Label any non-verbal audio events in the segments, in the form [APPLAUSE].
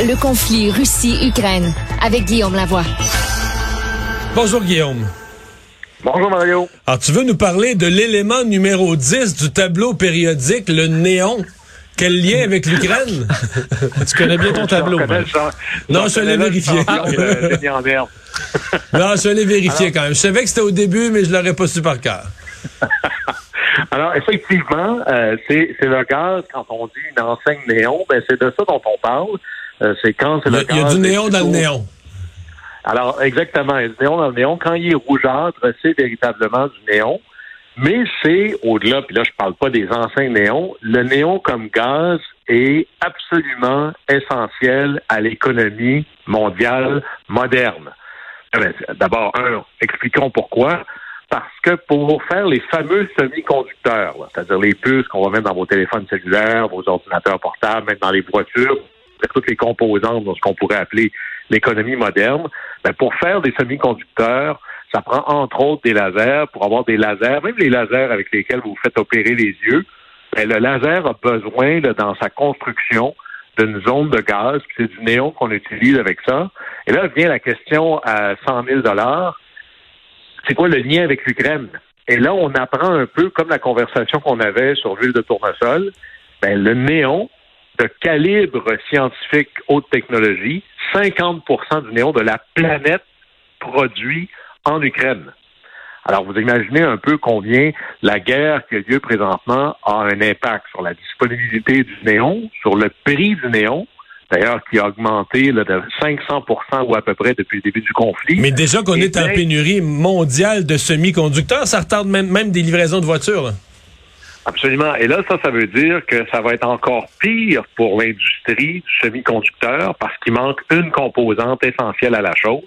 Le conflit Russie-Ukraine avec Guillaume Lavoie. Bonjour Guillaume. Bonjour Mario. Alors tu veux nous parler de l'élément numéro 10 du tableau périodique, le néon? Quel lien avec l'Ukraine? [LAUGHS] tu connais bien ton tableau. Non, je l'ai vérifié. non, je l'ai vérifié quand même. Je savais que c'était au début, mais je l'aurais pas su par cœur. [LAUGHS] Alors, effectivement, euh, c'est le gaz, quand on dit une enseigne néon, ben, c'est de ça dont on parle. Euh, c'est quand c'est le, Il y a du néon dans le néon. Alors, exactement, il y a du néon dans le néon. Quand il est rougeâtre, c'est véritablement du néon. Mais c'est au-delà, puis là, je parle pas des enseignes néons. Le néon comme gaz est absolument essentiel à l'économie mondiale moderne. Eh d'abord, un, expliquons pourquoi. Parce que pour faire les fameux semi-conducteurs, c'est-à-dire les puces qu'on va mettre dans vos téléphones cellulaires, vos ordinateurs portables, même dans les voitures, toutes les composantes de ce qu'on pourrait appeler l'économie moderne, ben pour faire des semi-conducteurs, ça prend entre autres des lasers. Pour avoir des lasers, même les lasers avec lesquels vous faites opérer les yeux, ben le laser a besoin, dans sa construction, d'une zone de gaz. C'est du néon qu'on utilise avec ça. Et là vient la question à 100 000 C'est quoi le lien avec l'Ukraine? Et là, on apprend un peu, comme la conversation qu'on avait sur l'huile de tournesol, ben, le néon de calibre scientifique haute technologie, 50% du néon de la planète produit en Ukraine. Alors, vous imaginez un peu combien la guerre qui a lieu présentement a un impact sur la disponibilité du néon, sur le prix du néon, d'ailleurs, qui a augmenté de 500% ou à peu près depuis le début du conflit. Mais déjà qu'on est en pénurie mondiale de semi-conducteurs, ça retarde même, même des livraisons de voitures. Absolument. Et là, ça, ça veut dire que ça va être encore pire pour l'industrie du semi-conducteur parce qu'il manque une composante essentielle à la chose.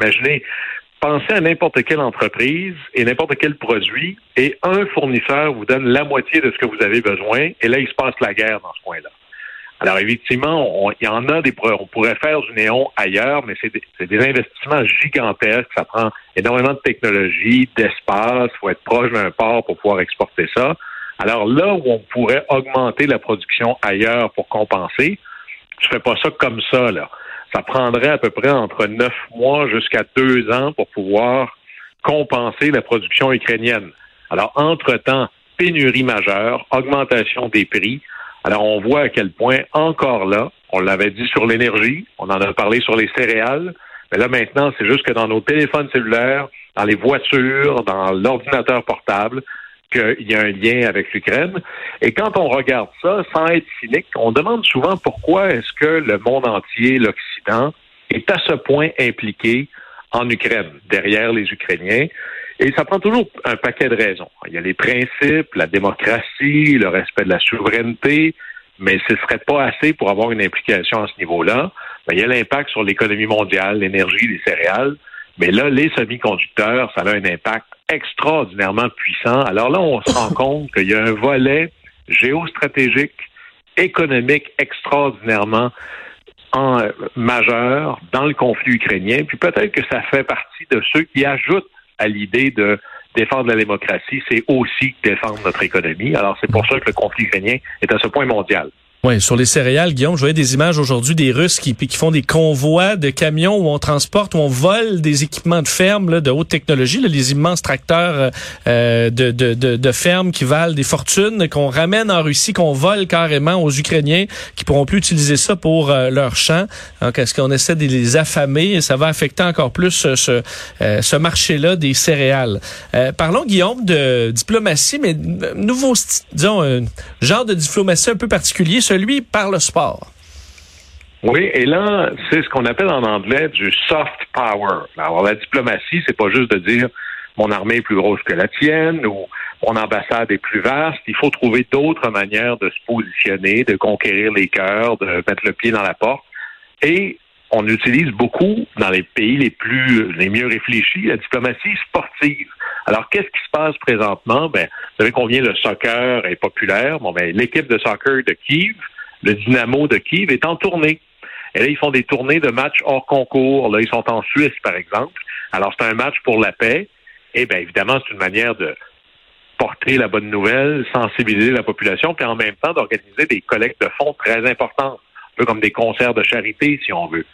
Imaginez, pensez à n'importe quelle entreprise et n'importe quel produit et un fournisseur vous donne la moitié de ce que vous avez besoin et là, il se passe la guerre dans ce coin-là. Alors, effectivement, il y en a des, on pourrait faire du néon ailleurs, mais c'est des, investissements gigantesques. Ça prend énormément de technologie, d'espace. Il faut être proche d'un port pour pouvoir exporter ça. Alors là où on pourrait augmenter la production ailleurs pour compenser, je ferais pas ça comme ça, là. Ça prendrait à peu près entre neuf mois jusqu'à deux ans pour pouvoir compenser la production ukrainienne. Alors, entre-temps, pénurie majeure, augmentation des prix. Alors, on voit à quel point, encore là, on l'avait dit sur l'énergie, on en a parlé sur les céréales, mais là maintenant, c'est juste que dans nos téléphones cellulaires, dans les voitures, dans l'ordinateur portable, qu'il y a un lien avec l'Ukraine. Et quand on regarde ça, sans être cynique, on demande souvent pourquoi est-ce que le monde entier, l'Occident, est à ce point impliqué en Ukraine, derrière les Ukrainiens. Et ça prend toujours un paquet de raisons. Il y a les principes, la démocratie, le respect de la souveraineté, mais ce ne serait pas assez pour avoir une implication à ce niveau-là. Il y a l'impact sur l'économie mondiale, l'énergie, les céréales. Mais là, les semi-conducteurs, ça a un impact extraordinairement puissant. Alors là, on se rend [LAUGHS] compte qu'il y a un volet géostratégique, économique extraordinairement en, euh, majeur dans le conflit ukrainien. Puis peut-être que ça fait partie de ceux qui ajoutent à l'idée de défendre la démocratie, c'est aussi défendre notre économie. Alors c'est pour ça que le conflit ukrainien est à ce point mondial. Oui, sur les céréales, Guillaume, je voyais des images aujourd'hui des Russes qui, qui font des convois de camions où on transporte, où on vole des équipements de ferme là, de haute technologie, là, les immenses tracteurs euh, de, de, de, de ferme qui valent des fortunes, qu'on ramène en Russie, qu'on vole carrément aux Ukrainiens, qui pourront plus utiliser ça pour euh, leurs champs. Donc, est-ce qu'on essaie de les affamer? Et ça va affecter encore plus euh, ce, euh, ce marché-là des céréales? parlons, Guillaume, de diplomatie, mais nouveau, disons, genre de diplomatie un peu particulier, lui par le sport. Oui, et là, c'est ce qu'on appelle en anglais du soft power. Alors, la diplomatie, c'est pas juste de dire mon armée est plus grosse que la tienne ou mon ambassade est plus vaste. Il faut trouver d'autres manières de se positionner, de conquérir les cœurs, de mettre le pied dans la porte. Et on utilise beaucoup dans les pays les plus les mieux réfléchis la diplomatie sportive. Alors qu'est-ce qui se passe présentement? Ben, vous savez combien le soccer est populaire. Bon ben l'équipe de soccer de Kiev, le Dynamo de Kiev est en tournée. Et là ils font des tournées de matchs hors concours. Là ils sont en Suisse par exemple. Alors c'est un match pour la paix. Et bien évidemment c'est une manière de porter la bonne nouvelle, sensibiliser la population, puis en même temps d'organiser des collectes de fonds très importantes peu comme des concerts de charité, si on veut.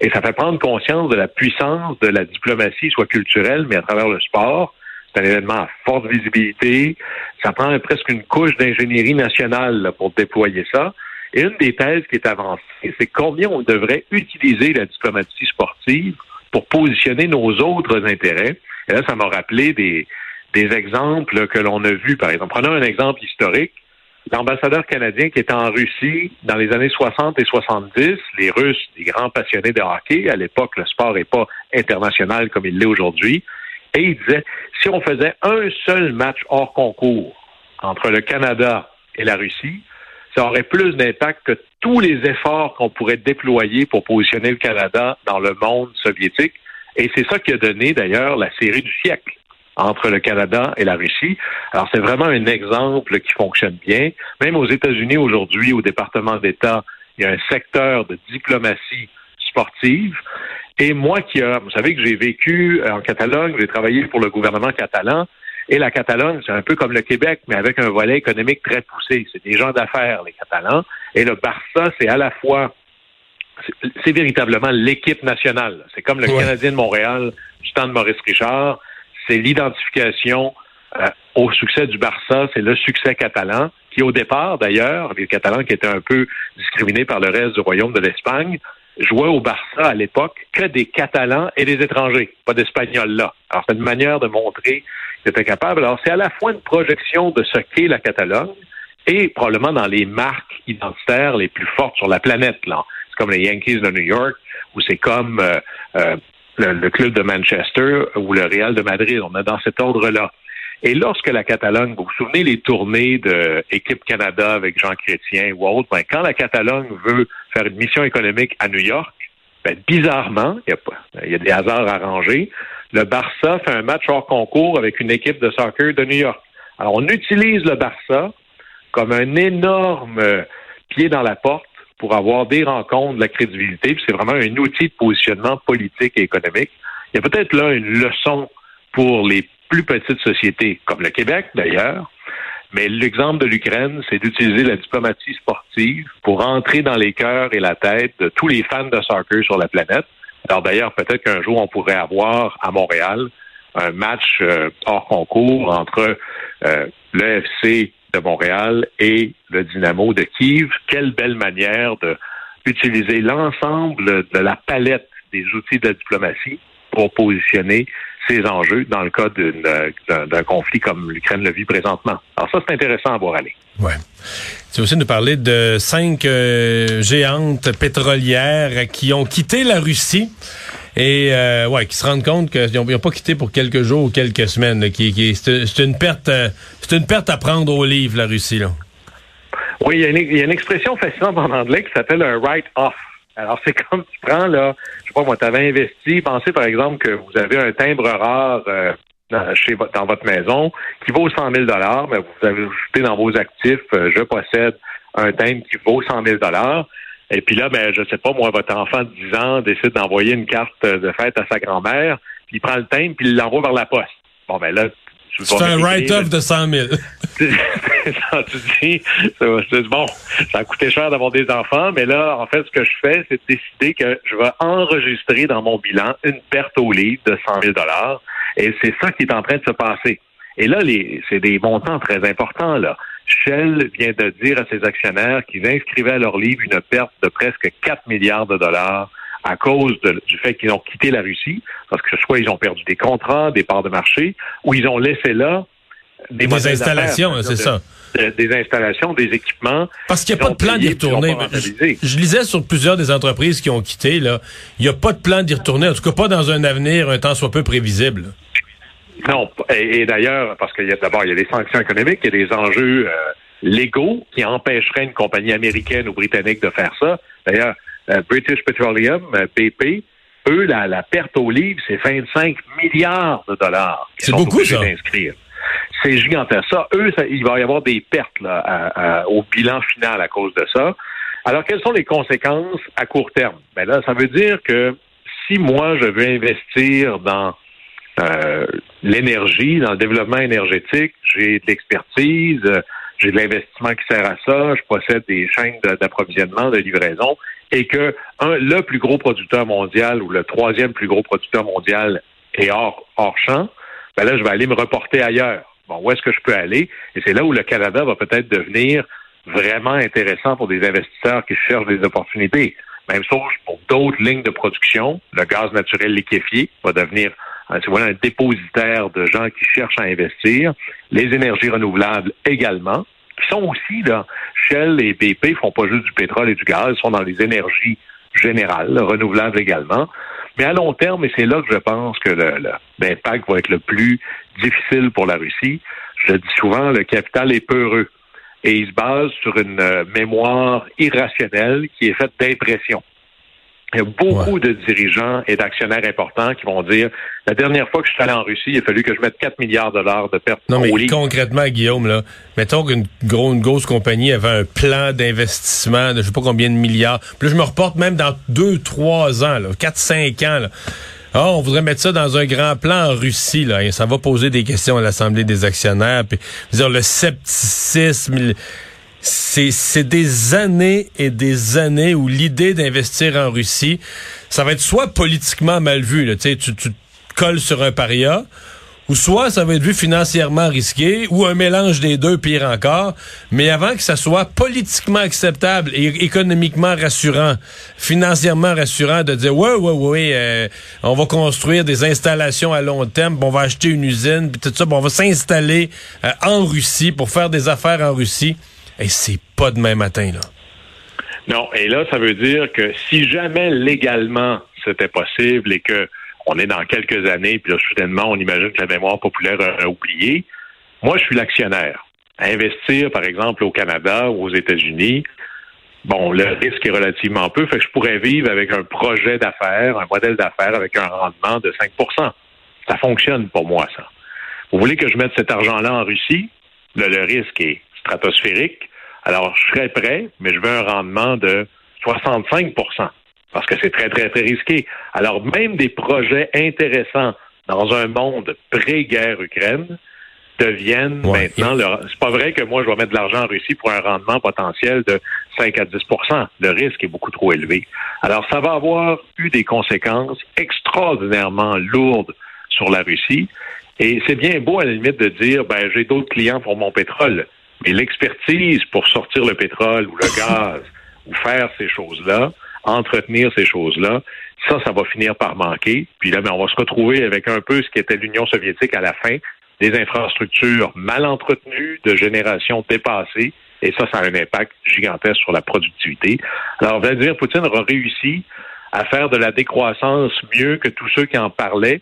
Et ça fait prendre conscience de la puissance de la diplomatie, soit culturelle, mais à travers le sport. C'est un événement à forte visibilité. Ça prend presque une couche d'ingénierie nationale pour déployer ça. Et une des thèses qui est avancée, c'est combien on devrait utiliser la diplomatie sportive pour positionner nos autres intérêts. Et là, ça m'a rappelé des, des exemples que l'on a vus. Par exemple, prenons un exemple historique l'ambassadeur canadien qui était en Russie dans les années 60 et 70, les Russes, des grands passionnés de hockey, à l'époque, le sport n'est pas international comme il l'est aujourd'hui, et il disait, si on faisait un seul match hors concours entre le Canada et la Russie, ça aurait plus d'impact que tous les efforts qu'on pourrait déployer pour positionner le Canada dans le monde soviétique. Et c'est ça qui a donné d'ailleurs la série du siècle entre le Canada et la Russie. Alors, c'est vraiment un exemple qui fonctionne bien. Même aux États-Unis aujourd'hui, au département d'État, il y a un secteur de diplomatie sportive. Et moi qui a, vous savez que j'ai vécu en Catalogne, j'ai travaillé pour le gouvernement catalan. Et la Catalogne, c'est un peu comme le Québec, mais avec un volet économique très poussé. C'est des gens d'affaires, les Catalans. Et le Barça, c'est à la fois, c'est véritablement l'équipe nationale. C'est comme le Canadien de Montréal du temps de Maurice Richard c'est l'identification euh, au succès du Barça, c'est le succès catalan, qui au départ, d'ailleurs, les Catalans qui étaient un peu discriminés par le reste du royaume de l'Espagne, jouaient au Barça à l'époque que des Catalans et des étrangers, pas d'Espagnols là. Alors, c'est une manière de montrer qu'ils étaient capables. Alors, c'est à la fois une projection de ce qu'est la Catalogne et probablement dans les marques identitaires les plus fortes sur la planète. Là. C'est comme les Yankees de New York, ou c'est comme euh, euh, le, club de Manchester ou le Real de Madrid. On est dans cet ordre-là. Et lorsque la Catalogne, vous vous souvenez les tournées de Équipe Canada avec Jean Chrétien ou autre, ben, quand la Catalogne veut faire une mission économique à New York, ben, bizarrement, il y, a y a des hasards arrangés, le Barça fait un match hors concours avec une équipe de soccer de New York. Alors, on utilise le Barça comme un énorme pied dans la porte pour avoir des rencontres, de la crédibilité. c'est vraiment un outil de positionnement politique et économique. Il y a peut-être là une leçon pour les plus petites sociétés, comme le Québec d'ailleurs. Mais l'exemple de l'Ukraine, c'est d'utiliser la diplomatie sportive pour entrer dans les cœurs et la tête de tous les fans de soccer sur la planète. Alors d'ailleurs, peut-être qu'un jour, on pourrait avoir à Montréal un match euh, hors concours entre euh, le FC de Montréal et le Dynamo de Kiev. Quelle belle manière de utiliser l'ensemble de la palette des outils de la diplomatie pour positionner ces enjeux dans le cas d'un conflit comme l'Ukraine le vit présentement. Alors ça, c'est intéressant à voir aller. Ouais. Tu veux aussi nous parler de cinq euh, géantes pétrolières qui ont quitté la Russie et euh, ouais, qui se rendent compte qu'ils n'ont pas quitté pour quelques jours ou quelques semaines. c'est une perte, euh, c'est une perte à prendre au livre la Russie là. Oui, il y, a une, expression fascinante en anglais qui s'appelle un write-off. Alors, c'est [LAUGHS] comme tu prends, là, je sais pas, moi, tu avais investi, pensez par exemple que vous avez un timbre rare euh, dans, dans votre maison qui vaut 100 000 mais vous avez ajouté dans vos actifs, je possède un timbre qui vaut 100 000 et puis là, ben, je sais pas, moi, votre enfant de 10 ans décide d'envoyer une carte de fête à sa grand-mère, puis il prend le timbre, puis il l'envoie vers la poste. Bon, ben là, c'est un write-off de 100 000. [LAUGHS] tu dis, bon, ça a coûté cher d'avoir des enfants, mais là, en fait, ce que je fais, c'est de décider que je vais enregistrer dans mon bilan une perte au livre de 100 000 Et c'est ça qui est en train de se passer. Et là, c'est des montants très importants, là. Shell vient de dire à ses actionnaires qu'ils inscrivaient à leur livre une perte de presque 4 milliards de dollars à cause du fait qu'ils ont quitté la Russie, parce que soit ils ont perdu des contrats, des parts de marché, ou ils ont laissé là des, installations, c'est ça. Des installations, des équipements. Parce qu'il n'y a pas de plan d'y retourner. Je, lisais sur plusieurs des entreprises qui ont quitté, là, il n'y a pas de plan d'y retourner, en tout cas pas dans un avenir un temps soit peu prévisible. Non, et, d'ailleurs, parce qu'il y a d'abord, il y a des sanctions économiques, il y a des enjeux euh, légaux qui empêcheraient une compagnie américaine ou britannique de faire ça. D'ailleurs, euh, British Petroleum, euh, BP, eux, la, la perte au livre, c'est 25 milliards de dollars. C'est beaucoup, ça. C'est gigantesque. Ça, eux, ça, il va y avoir des pertes là, à- à- au bilan final à cause de ça. Alors, quelles sont les conséquences à court terme? Ben là, ça veut dire que si moi, je veux investir dans euh, l'énergie, dans le développement énergétique, j'ai de l'expertise, euh, j'ai de l'investissement qui sert à ça, je possède des chaînes d'approvisionnement, de livraison, et que un, le plus gros producteur mondial ou le troisième plus gros producteur mondial est hors, hors champ, ben là, je vais aller me reporter ailleurs. Bon, où est-ce que je peux aller? Et c'est là où le Canada va peut-être devenir vraiment intéressant pour des investisseurs qui cherchent des opportunités. Même chose pour d'autres lignes de production. Le gaz naturel liquéfié va devenir c'est voilà un dépositaire de gens qui cherchent à investir. Les énergies renouvelables également, qui sont aussi là. Shell et BP font pas juste du pétrole et du gaz, ils sont dans les énergies générales, renouvelables également. Mais à long terme, et c'est là que je pense que l'impact va être le plus difficile pour la Russie, je dis souvent, le capital est peureux. Et il se base sur une euh, mémoire irrationnelle qui est faite d'impression. Il y a beaucoup de dirigeants et d'actionnaires importants qui vont dire la dernière fois que je suis allé en Russie, il a fallu que je mette 4 milliards de dollars de pertes Non, mais concrètement, Guillaume, là, mettons qu'une gros, une grosse compagnie avait un plan d'investissement de je sais pas combien de milliards. Puis là, je me reporte même dans deux, trois ans, là, quatre, cinq ans. Là. Ah, on voudrait mettre ça dans un grand plan en Russie, là, et ça va poser des questions à l'Assemblée des actionnaires. Puis, dire, le scepticisme, c'est des années et des années où l'idée d'investir en Russie, ça va être soit politiquement mal vu, là, tu tu, te colles sur un paria, ou soit ça va être vu financièrement risqué, ou un mélange des deux, pire encore. Mais avant que ça soit politiquement acceptable et économiquement rassurant, financièrement rassurant, de dire ouais, ouais, ouais, euh, on va construire des installations à long terme, on va acheter une usine, puis tout ça, on va s'installer euh, en Russie pour faire des affaires en Russie. Et c'est pas demain matin, là. Non, et là, ça veut dire que si jamais légalement c'était possible et que on est dans quelques années, puis là, soudainement, on imagine que la mémoire populaire a, oublié, moi, je suis l'actionnaire. Investir, par exemple, au Canada ou aux États-Unis, bon, le risque est relativement peu, fait que je pourrais vivre avec un projet d'affaires, un modèle d'affaires avec un rendement de 5% Ça fonctionne pour moi, ça. Vous voulez que je mette cet argent-là en Russie? Le risque est stratosphérique. Alors, je serais prêt, mais je veux un rendement de 65% parce que c'est très, très, très risqué. Alors, même des projets intéressants dans un monde pré-guerre Ukraine deviennent Ouais. maintenant... le- C'est pas vrai que moi, je vais mettre de l'argent en Russie pour un rendement potentiel de 5 à 10% Le risque est beaucoup trop élevé. Alors, ça va avoir eu des conséquences extraordinairement lourdes sur la Russie. Et c'est bien beau, à la limite, de dire, ben, j'ai d'autres clients pour mon pétrole. Mais l'expertise pour sortir le pétrole ou le [LAUGHS] gaz ou faire ces choses-là, entretenir ces choses-là, ça, ça va finir par manquer. Puis là, ben, on va se retrouver avec un peu ce qui était l'Union soviétique à la fin, des infrastructures mal entretenues, de générations dépassées, et ça, ça a un impact gigantesque sur la productivité. Alors, Vladimir Poutine aura réussi à faire de la décroissance mieux que tous ceux qui en parlaient,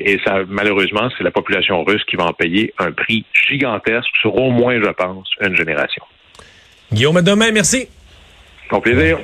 et ça, malheureusement, c'est la population russe qui va en payer un prix gigantesque sur au moins, je pense, une génération. Guillaume, à demain, merci. Mon plaisir.